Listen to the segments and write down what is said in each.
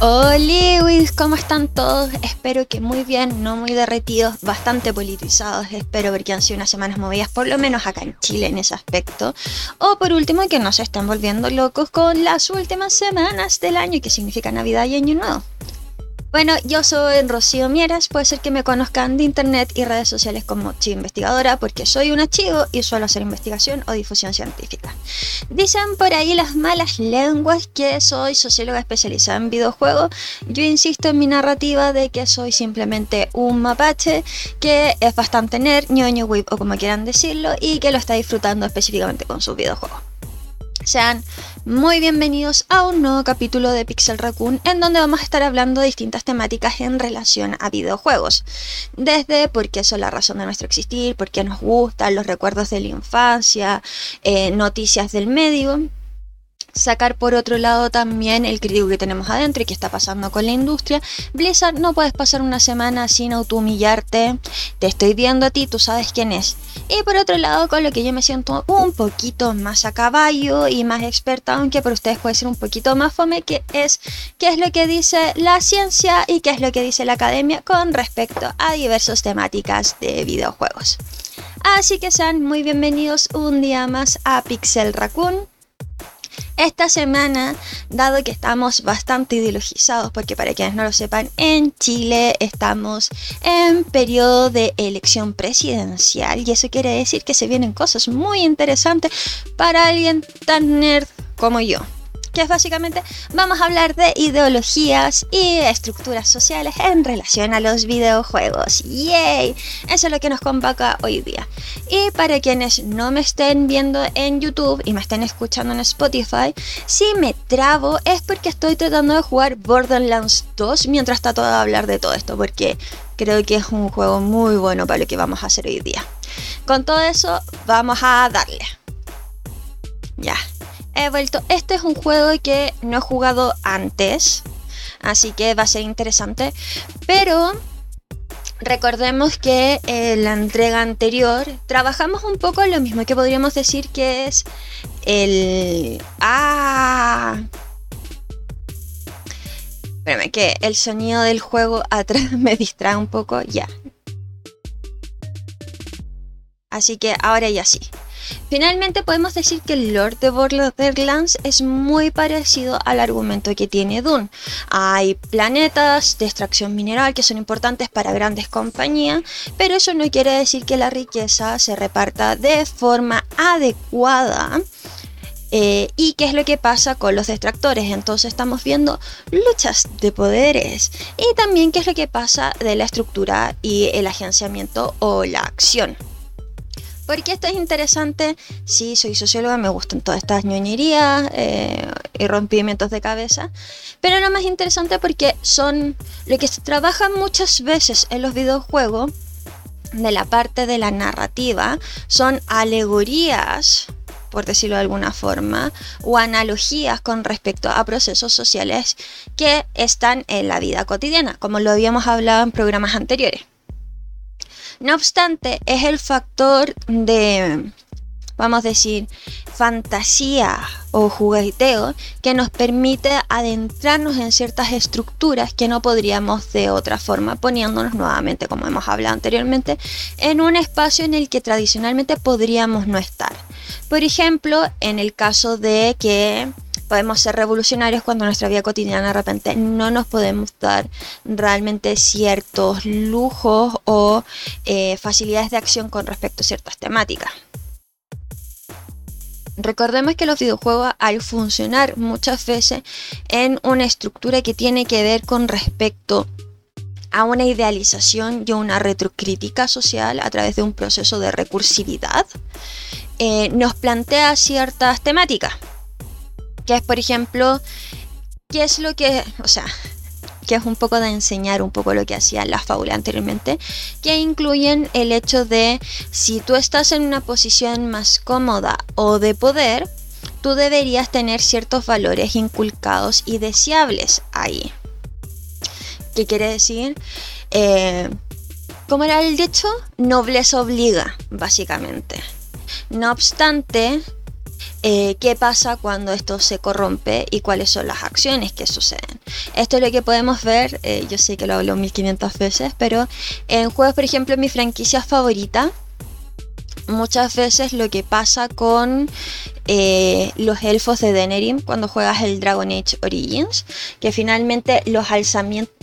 Hola, ¿cómo están todos? Espero que muy bien, no muy derretidos, bastante politizados. Espero porque han sido unas semanas movidas, por lo menos acá en Chile en ese aspecto. O por último, que no se estén volviendo locos con las últimas semanas del año, que significa Navidad y Año Nuevo. Bueno, yo soy Rocío Mieras, puede ser que me conozcan de internet y redes sociales como Chi Investigadora, porque soy una chivo y suelo hacer investigación o difusión científica. Dicen por ahí las malas lenguas que soy socióloga especializada en videojuegos. Yo insisto en mi narrativa de que soy simplemente un mapache que es bastante nerd, ñoño, whip o como quieran decirlo, y que lo está disfrutando específicamente con sus videojuegos. Sean muy bienvenidos a un nuevo capítulo de Pixel Raccoon en donde vamos a estar hablando de distintas temáticas en relación a videojuegos. Desde por qué son la razón de nuestro existir, por qué nos gustan, los recuerdos de la infancia, eh, noticias del medio sacar por otro lado también el crítico que tenemos adentro y qué está pasando con la industria. Blizzard, no puedes pasar una semana sin autohumillarte. Te estoy viendo a ti, tú sabes quién es. Y por otro lado, con lo que yo me siento un poquito más a caballo y más experta, aunque para ustedes puede ser un poquito más fome, que es qué es lo que dice la ciencia y qué es lo que dice la academia con respecto a diversas temáticas de videojuegos. Así que sean muy bienvenidos un día más a Pixel Raccoon. Esta semana, dado que estamos bastante ideologizados, porque para quienes no lo sepan, en Chile estamos en periodo de elección presidencial y eso quiere decir que se vienen cosas muy interesantes para alguien tan nerd como yo que es básicamente vamos a hablar de ideologías y estructuras sociales en relación a los videojuegos. ¡Yay! Eso es lo que nos convoca hoy día. Y para quienes no me estén viendo en YouTube y me estén escuchando en Spotify, si me trabo es porque estoy tratando de jugar Borderlands 2 mientras trato de hablar de todo esto, porque creo que es un juego muy bueno para lo que vamos a hacer hoy día. Con todo eso, vamos a darle. Ya, he vuelto. Este es un juego que no he jugado antes, así que va a ser interesante. Pero recordemos que en la entrega anterior trabajamos un poco lo mismo que podríamos decir que es el... ¡Ah! Espérame, que el sonido del juego atrás me distrae un poco. Ya. Así que ahora ya sí. Finalmente podemos decir que el Lord de Borderlands es muy parecido al argumento que tiene Dune. Hay planetas de extracción mineral que son importantes para grandes compañías, pero eso no quiere decir que la riqueza se reparta de forma adecuada. Eh, y qué es lo que pasa con los detractores. Entonces estamos viendo luchas de poderes y también qué es lo que pasa de la estructura y el agenciamiento o la acción. Porque esto es interesante, sí, soy socióloga, me gustan todas estas ñoñerías eh, y rompimientos de cabeza, pero lo más interesante porque son lo que se trabaja muchas veces en los videojuegos, de la parte de la narrativa, son alegorías por decirlo de alguna forma, o analogías con respecto a procesos sociales que están en la vida cotidiana, como lo habíamos hablado en programas anteriores. No obstante, es el factor de, vamos a decir, fantasía o jugueteo que nos permite adentrarnos en ciertas estructuras que no podríamos de otra forma, poniéndonos nuevamente, como hemos hablado anteriormente, en un espacio en el que tradicionalmente podríamos no estar. Por ejemplo, en el caso de que podemos ser revolucionarios cuando nuestra vida cotidiana de repente no nos podemos dar realmente ciertos lujos o eh, facilidades de acción con respecto a ciertas temáticas. Recordemos que los videojuegos al funcionar muchas veces en una estructura que tiene que ver con respecto a una idealización y una retrocrítica social a través de un proceso de recursividad, eh, nos plantea ciertas temáticas. Que es, por ejemplo, qué es lo que, o sea, que es un poco de enseñar un poco lo que hacía la fábula anteriormente, que incluyen el hecho de si tú estás en una posición más cómoda o de poder, tú deberías tener ciertos valores inculcados y deseables ahí. ¿Qué quiere decir? Eh, ¿Cómo era el dicho? Nobleza obliga, básicamente. No obstante, eh, qué pasa cuando esto se corrompe y cuáles son las acciones que suceden. Esto es lo que podemos ver, eh, yo sé que lo hablo 1500 veces, pero en juegos, por ejemplo, mi franquicia favorita, muchas veces lo que pasa con eh, los elfos de Denerim cuando juegas el Dragon Age Origins, que finalmente los alzamientos,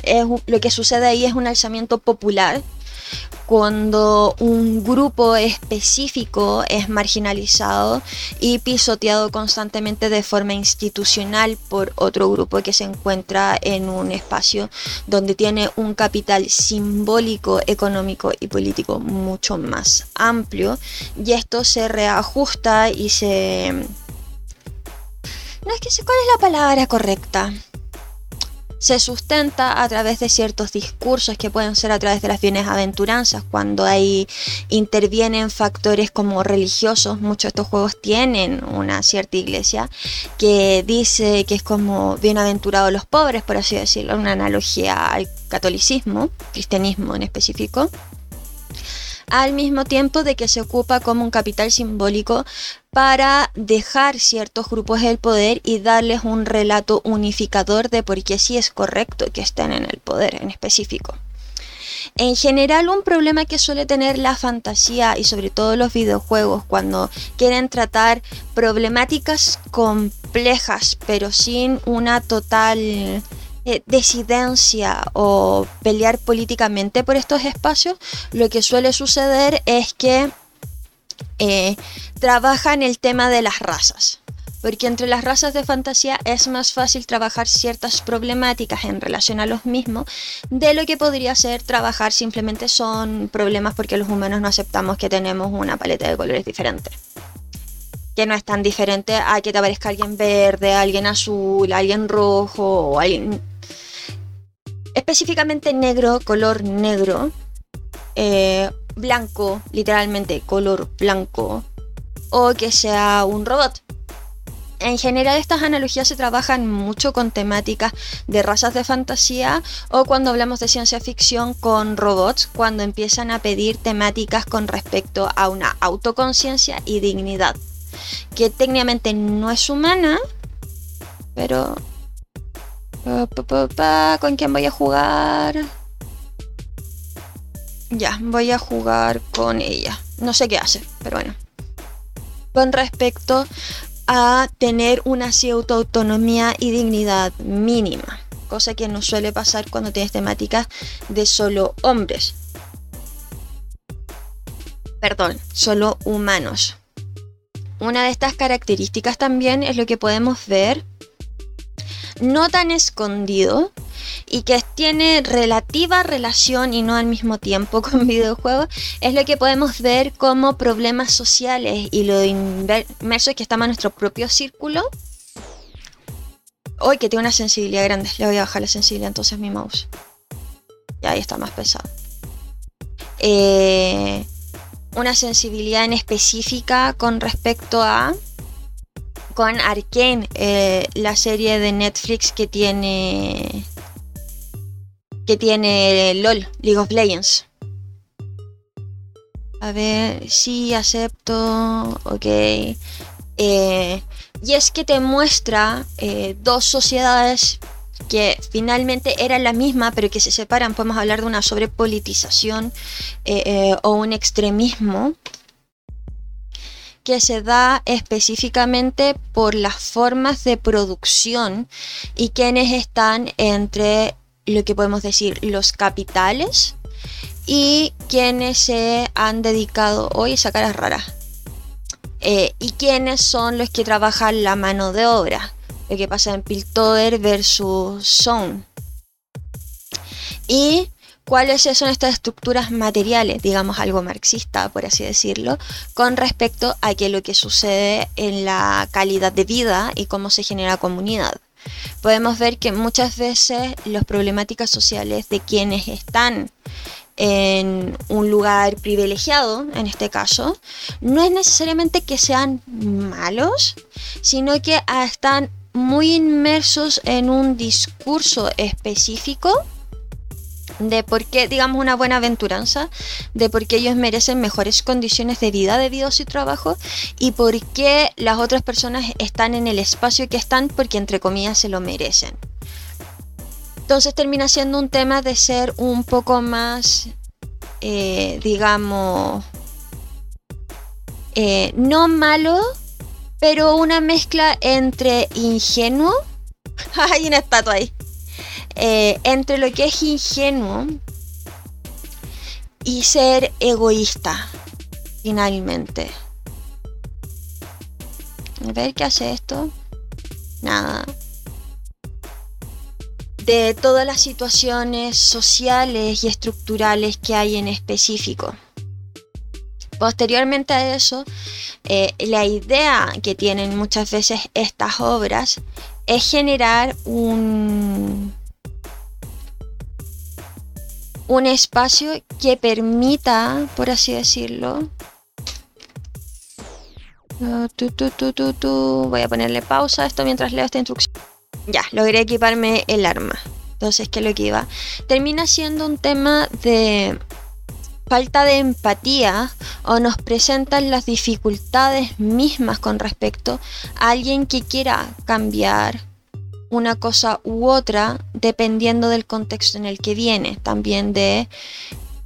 lo que sucede ahí es un alzamiento popular cuando un grupo específico es marginalizado y pisoteado constantemente de forma institucional por otro grupo que se encuentra en un espacio donde tiene un capital simbólico, económico y político mucho más amplio y esto se reajusta y se... No es que sé cuál es la palabra correcta se sustenta a través de ciertos discursos que pueden ser a través de las bienaventuranzas, cuando ahí intervienen factores como religiosos, muchos de estos juegos tienen una cierta iglesia que dice que es como bienaventurados los pobres, por así decirlo, una analogía al catolicismo, cristianismo en específico al mismo tiempo de que se ocupa como un capital simbólico para dejar ciertos grupos el poder y darles un relato unificador de por qué sí es correcto que estén en el poder en específico. En general, un problema que suele tener la fantasía y sobre todo los videojuegos cuando quieren tratar problemáticas complejas pero sin una total eh, desidencia o pelear políticamente por estos espacios, lo que suele suceder es que eh, trabajan el tema de las razas. Porque entre las razas de fantasía es más fácil trabajar ciertas problemáticas en relación a los mismos de lo que podría ser trabajar simplemente son problemas porque los humanos no aceptamos que tenemos una paleta de colores diferente que no es tan diferente a que te aparezca alguien verde, alguien azul, alguien rojo o alguien específicamente negro, color negro, eh, blanco, literalmente color blanco, o que sea un robot. En general estas analogías se trabajan mucho con temáticas de razas de fantasía o cuando hablamos de ciencia ficción con robots, cuando empiezan a pedir temáticas con respecto a una autoconciencia y dignidad, que técnicamente no es humana, pero ¿Con quién voy a jugar? Ya, voy a jugar con ella. No sé qué hace, pero bueno. Con respecto a tener una cierta autonomía y dignidad mínima, cosa que no suele pasar cuando tienes temáticas de solo hombres. Perdón, solo humanos. Una de estas características también es lo que podemos ver no tan escondido y que tiene relativa relación y no al mismo tiempo con videojuegos, es lo que podemos ver como problemas sociales y lo inmerso es que estamos en nuestro propio círculo. Hoy que tiene una sensibilidad grande, le voy a bajar la sensibilidad entonces mi mouse. Y ahí está más pesado. Eh, una sensibilidad en específica con respecto a con Arkane, eh, la serie de Netflix que tiene que tiene LOL, League of Legends. A ver, sí, acepto, ok. Eh, y es que te muestra eh, dos sociedades que finalmente eran la misma, pero que se separan. Podemos hablar de una sobrepolitización o un extremismo que se da específicamente por las formas de producción y quienes están entre lo que podemos decir los capitales y quienes se han dedicado hoy a caras raras eh, y quienes son los que trabajan la mano de obra lo que pasa en Piltover versus Zone y cuáles son estas estructuras materiales, digamos algo marxista, por así decirlo, con respecto a qué lo que sucede en la calidad de vida y cómo se genera comunidad. Podemos ver que muchas veces las problemáticas sociales de quienes están en un lugar privilegiado, en este caso, no es necesariamente que sean malos, sino que están muy inmersos en un discurso específico de por qué, digamos, una buena aventuranza, de por qué ellos merecen mejores condiciones de vida debido a su trabajo y por qué las otras personas están en el espacio que están porque, entre comillas, se lo merecen. Entonces termina siendo un tema de ser un poco más, eh, digamos, eh, no malo, pero una mezcla entre ingenuo. Hay una estatua ahí. Eh, entre lo que es ingenuo y ser egoísta, finalmente. A ver qué hace esto. Nada de todas las situaciones sociales y estructurales que hay en específico. Posteriormente a eso, eh, la idea que tienen muchas veces estas obras es generar un, un espacio que permita, por así decirlo, voy a ponerle pausa a esto mientras leo esta instrucción. Ya, logré equiparme el arma. Entonces, ¿qué es lo que iba? Termina siendo un tema de falta de empatía o nos presentan las dificultades mismas con respecto a alguien que quiera cambiar una cosa u otra dependiendo del contexto en el que viene, también de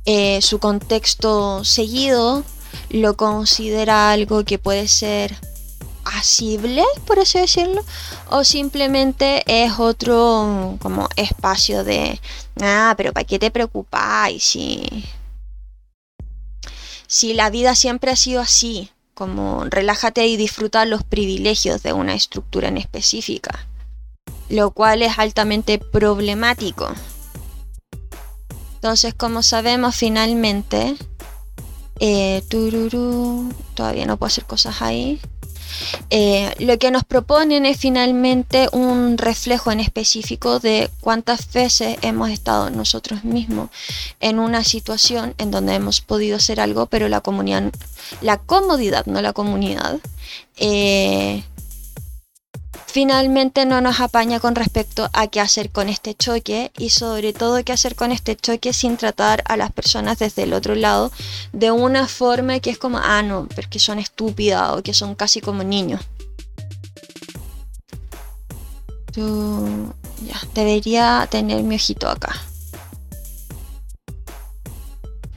eh, su contexto seguido, lo considera algo que puede ser asible, por así decirlo, o simplemente es otro como espacio de, ah, pero ¿para qué te preocupáis si, si la vida siempre ha sido así? Como relájate y disfruta los privilegios de una estructura en específica, lo cual es altamente problemático. Entonces, como sabemos, finalmente, eh, todavía no puedo hacer cosas ahí. Eh, lo que nos proponen es finalmente un reflejo en específico de cuántas veces hemos estado nosotros mismos en una situación en donde hemos podido hacer algo, pero la comunidad, la comodidad, no la comunidad, eh, finalmente no nos apaña con respecto a qué hacer con este choque y sobre todo qué hacer con este choque sin tratar a las personas desde el otro lado de una forma que es como, ah, no, porque son estúpidas o que son casi como niños. ya, debería tener mi ojito acá.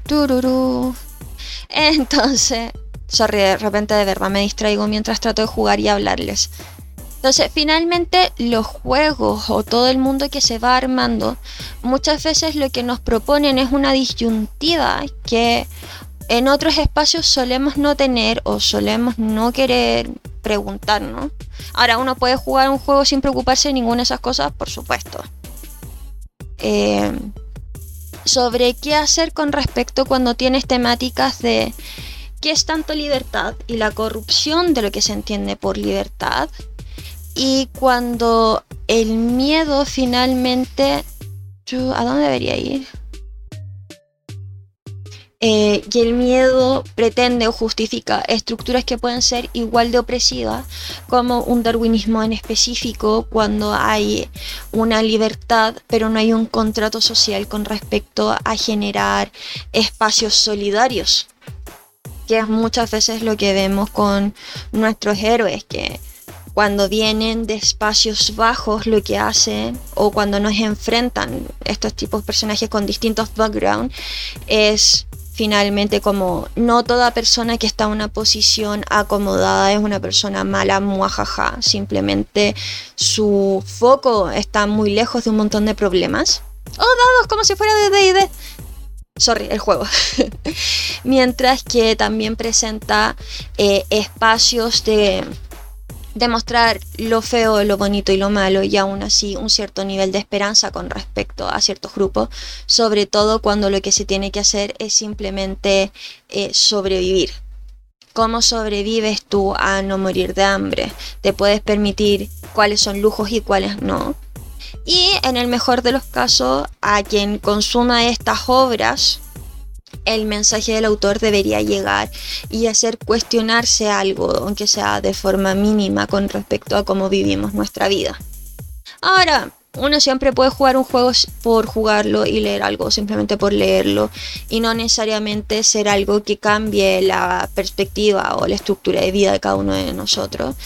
Tururú. Entonces, sorry, de repente de verdad me distraigo mientras trato de jugar y hablarles. Entonces, finalmente, los juegos o todo el mundo que se va armando, muchas veces lo que nos proponen es una disyuntiva que en otros espacios solemos no tener o solemos no querer preguntarnos. Ahora, uno puede jugar un juego sin preocuparse de ninguna de esas cosas, por supuesto. Eh, sobre qué hacer con respecto cuando tienes temáticas de qué es tanto libertad y la corrupción de lo que se entiende por libertad y cuando el miedo finalmente... ¿A dónde debería ir? Eh, y el miedo pretende o justifica estructuras que pueden ser igual de opresivas como un darwinismo en específico cuando hay una libertad pero no hay un contrato social con respecto a generar espacios solidarios que es muchas veces lo que vemos con nuestros héroes que cuando vienen de espacios bajos lo que hacen o cuando nos enfrentan estos tipos de personajes con distintos backgrounds es finalmente como no toda persona que está en una posición acomodada es una persona mala, muajaja, simplemente su foco está muy lejos de un montón de problemas. Oh, dados, como si fuera de D&D. Sorry, el juego. Mientras que también presenta eh, espacios de demostrar lo feo, lo bonito y lo malo y aún así un cierto nivel de esperanza con respecto a ciertos grupos, sobre todo cuando lo que se tiene que hacer es simplemente eh, sobrevivir. ¿Cómo sobrevives tú a no morir de hambre? ¿Te puedes permitir cuáles son lujos y cuáles no? Y en el mejor de los casos, a quien consuma estas obras, el mensaje del autor debería llegar y hacer cuestionarse algo, aunque sea de forma mínima, con respecto a cómo vivimos nuestra vida. Ahora, uno siempre puede jugar un juego por jugarlo y leer algo simplemente por leerlo y no necesariamente ser algo que cambie la perspectiva o la estructura de vida de cada uno de nosotros,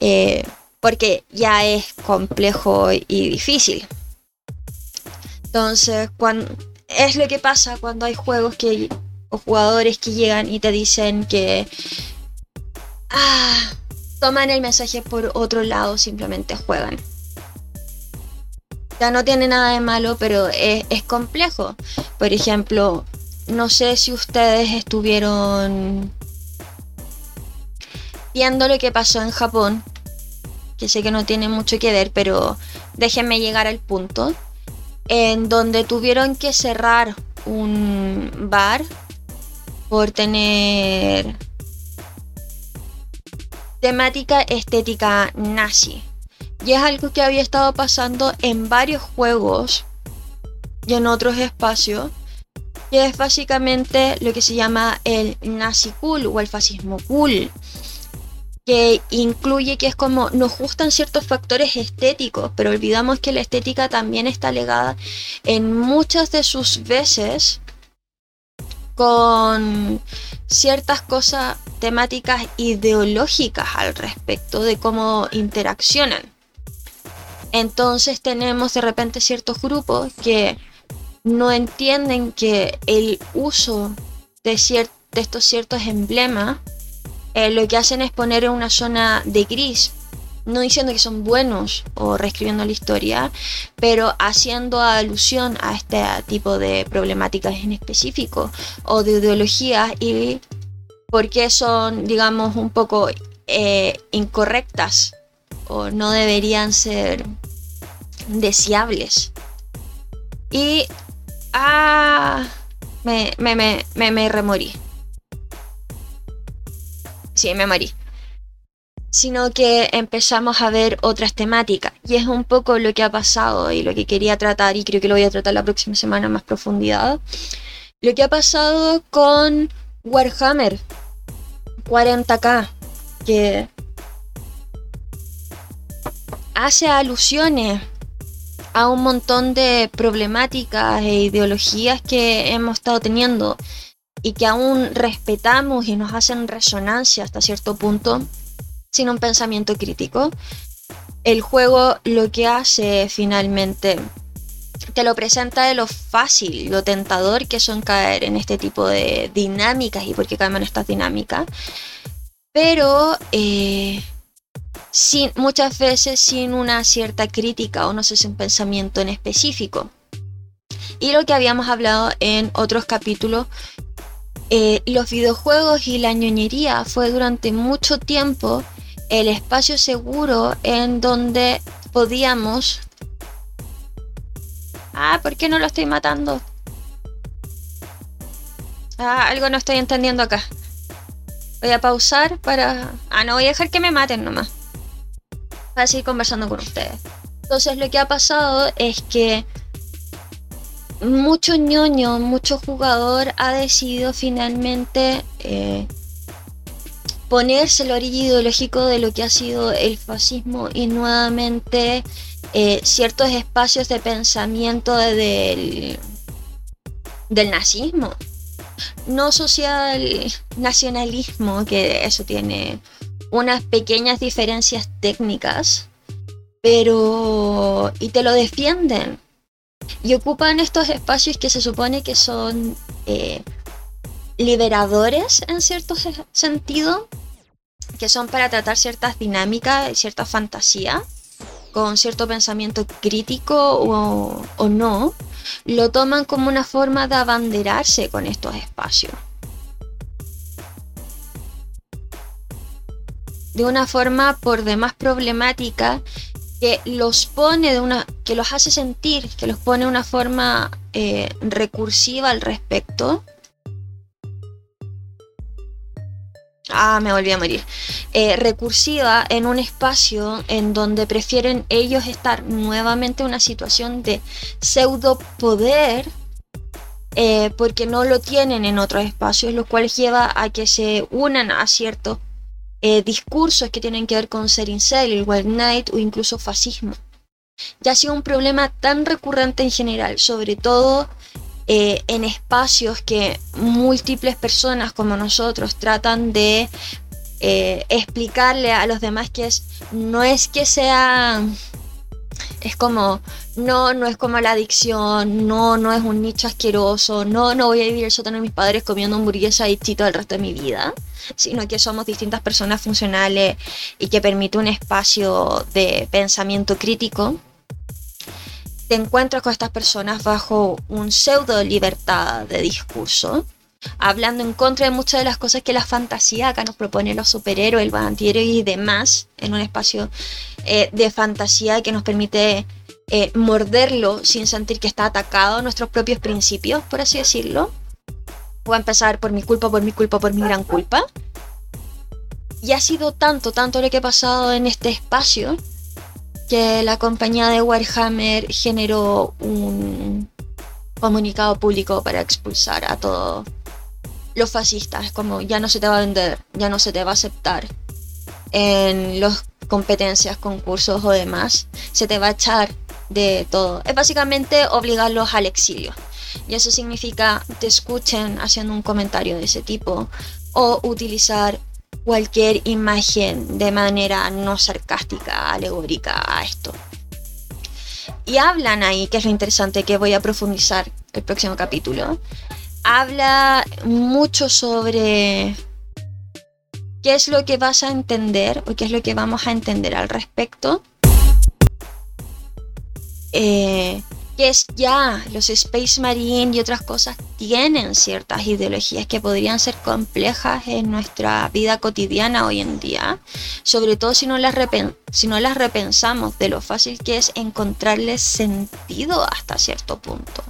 eh, porque ya es complejo y difícil. Entonces, cuando, es lo que pasa cuando hay juegos que o jugadores que llegan y te dicen que ah, toman el mensaje por otro lado, simplemente juegan. Ya no tiene nada de malo, pero es, es complejo. Por ejemplo, no sé si ustedes estuvieron viendo lo que pasó en Japón, que sé que no tiene mucho que ver, pero déjenme llegar al punto en donde tuvieron que cerrar un bar por tener temática estética nazi. Y es algo que había estado pasando en varios juegos y en otros espacios. Y es básicamente lo que se llama el nazi cool o el fascismo cool que incluye que es como nos gustan ciertos factores estéticos, pero olvidamos que la estética también está legada en muchas de sus veces con ciertas cosas temáticas ideológicas al respecto de cómo interaccionan. Entonces tenemos de repente ciertos grupos que no entienden que el uso de, de estos ciertos emblemas eh, lo que hacen es poner en una zona de gris, no diciendo que son buenos o reescribiendo la historia, pero haciendo alusión a este tipo de problemáticas en específico o de ideologías y por qué son, digamos, un poco eh, incorrectas o no deberían ser deseables. Y... Ah, me, me, me, me, me remorí sí, me morí. Sino que empezamos a ver otras temáticas. Y es un poco lo que ha pasado y lo que quería tratar, y creo que lo voy a tratar la próxima semana en más profundidad. Lo que ha pasado con Warhammer 40k, que hace alusiones a un montón de problemáticas e ideologías que hemos estado teniendo y que aún respetamos y nos hacen resonancia hasta cierto punto, sin un pensamiento crítico, el juego lo que hace finalmente te lo presenta de lo fácil, lo tentador que son caer en este tipo de dinámicas y por qué caemos en estas dinámicas, pero eh, sin, muchas veces sin una cierta crítica o no sé si un pensamiento en específico. Y lo que habíamos hablado en otros capítulos eh, los videojuegos y la ñoñería fue durante mucho tiempo el espacio seguro en donde podíamos... Ah, ¿por qué no lo estoy matando? Ah, algo no estoy entendiendo acá. Voy a pausar para... Ah, no voy a dejar que me maten nomás. Para seguir conversando con ustedes. Entonces lo que ha pasado es que mucho ñoño, mucho jugador ha decidido finalmente eh, ponerse el origen ideológico de lo que ha sido el fascismo y nuevamente eh, ciertos espacios de pensamiento del, del nazismo. No social nacionalismo, que eso tiene unas pequeñas diferencias técnicas, pero... y te lo defienden y ocupan estos espacios que se supone que son eh, liberadores en cierto sentido, que son para tratar ciertas dinámicas, cierta fantasía, con cierto pensamiento crítico o, o no, lo toman como una forma de abanderarse con estos espacios. de una forma por demás problemática que los pone de una, que los hace sentir, que los pone de una forma eh, recursiva al respecto. Ah, me volví a morir. Eh, recursiva en un espacio en donde prefieren ellos estar nuevamente en una situación de pseudo poder eh, porque no lo tienen en otros espacios, lo cual lleva a que se unan a ciertos eh, discursos que tienen que ver con ser incel, el white knight o incluso fascismo. Ya ha sido un problema tan recurrente en general, sobre todo eh, en espacios que múltiples personas como nosotros tratan de explicarle a los demás que es, no es que sea es como, no, no es como la adicción, no, no es un nicho asqueroso, no, no voy a vivir el sótano de mis padres comiendo hamburguesa y chito el resto de mi vida, sino que somos distintas personas funcionales y que permite un espacio de pensamiento crítico. Te encuentras con estas personas bajo un pseudo libertad de discurso hablando en contra de muchas de las cosas que la fantasía acá nos propone los superhéroes, el antihéroe y demás, en un espacio eh, de fantasía que nos permite eh, morderlo sin sentir que está atacado a nuestros propios principios, por así decirlo. Voy a empezar por mi culpa, por mi culpa, por mi gran culpa. Y ha sido tanto, tanto lo que ha pasado en este espacio que la compañía de Warhammer generó un comunicado público para expulsar a todo los fascistas, como ya no se te va a vender, ya no se te va a aceptar en las competencias, concursos o demás, se te va a echar de todo. Es básicamente obligarlos al exilio. Y eso significa te escuchen haciendo un comentario de ese tipo o utilizar cualquier imagen de manera no sarcástica, alegórica a esto. Y hablan ahí, que es lo interesante que voy a profundizar el próximo capítulo, habla mucho sobre qué es lo que vas a entender o qué es lo que vamos a entender al respecto. Eh, que es ya los Space Marine y otras cosas tienen ciertas ideologías que podrían ser complejas en nuestra vida cotidiana hoy en día, sobre todo si no las, si no las repensamos de lo fácil que es encontrarles sentido hasta cierto punto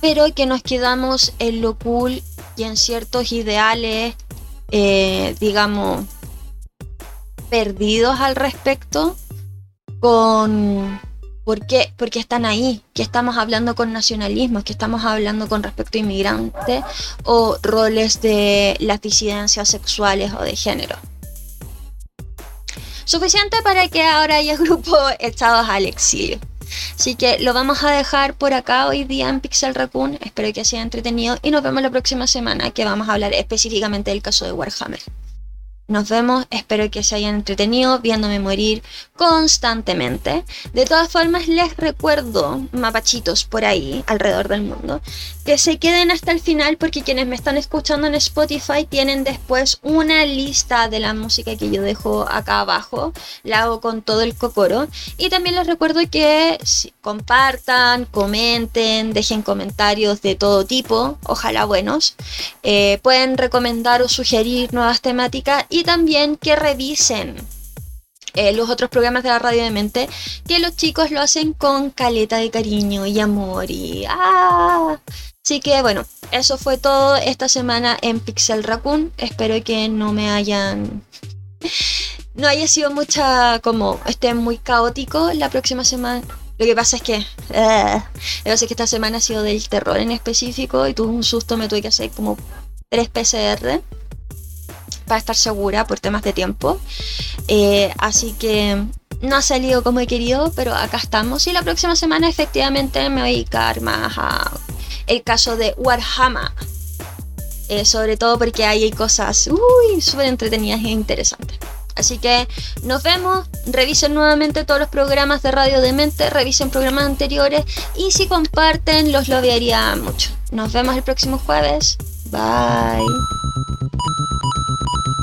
pero que nos quedamos en lo cool y en ciertos ideales, eh, digamos, perdidos al respecto con por qué, porque están ahí, que estamos hablando con nacionalismo, que estamos hablando con respecto a inmigrantes o roles de las disidencias sexuales o de género. Suficiente para que ahora haya grupos echados al exilio. Así que lo vamos a dejar por acá hoy día en Pixel Raccoon. Espero que sea entretenido y nos vemos la próxima semana que vamos a hablar específicamente del caso de Warhammer. Nos vemos, espero que se hayan entretenido viéndome morir constantemente. De todas formas, les recuerdo, mapachitos por ahí, alrededor del mundo, que se queden hasta el final porque quienes me están escuchando en Spotify tienen después una lista de la música que yo dejo acá abajo. La hago con todo el cocoro. Y también les recuerdo que compartan, comenten, dejen comentarios de todo tipo, ojalá buenos. Eh, pueden recomendar o sugerir nuevas temáticas también que revisen eh, los otros programas de la radio de mente, que los chicos lo hacen con caleta de cariño y amor y... ¡ah! Así que bueno, eso fue todo esta semana en Pixel Raccoon. Espero que no me hayan... No haya sido mucha como esté muy caótico la próxima semana. Lo que pasa es que. Uh, lo que pasa es que esta semana ha sido del terror en específico y tuve un susto, me tuve que hacer como 3 PCR para estar segura por temas de tiempo. Eh, así que no ha salido como he querido, pero acá estamos. Y la próxima semana efectivamente me voy a dedicar más a el caso de Warhammer. Eh, sobre todo porque ahí hay cosas súper entretenidas e interesantes. Así que nos vemos, revisen nuevamente todos los programas de Radio de Mente, revisen programas anteriores y si comparten los lo vería mucho. Nos vemos el próximo jueves. Bye.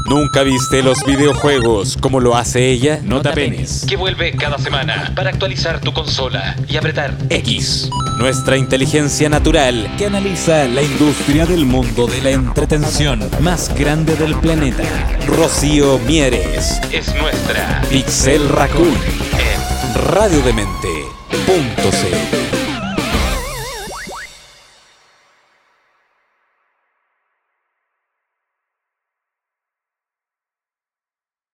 ¿Nunca viste los videojuegos como lo hace ella? No te apenes. Que vuelve cada semana para actualizar tu consola y apretar X. Nuestra inteligencia natural que analiza la industria del mundo de la entretención más grande del planeta. Rocío Mieres. Es nuestra Pixel Raccoon. en Radiodemente.cl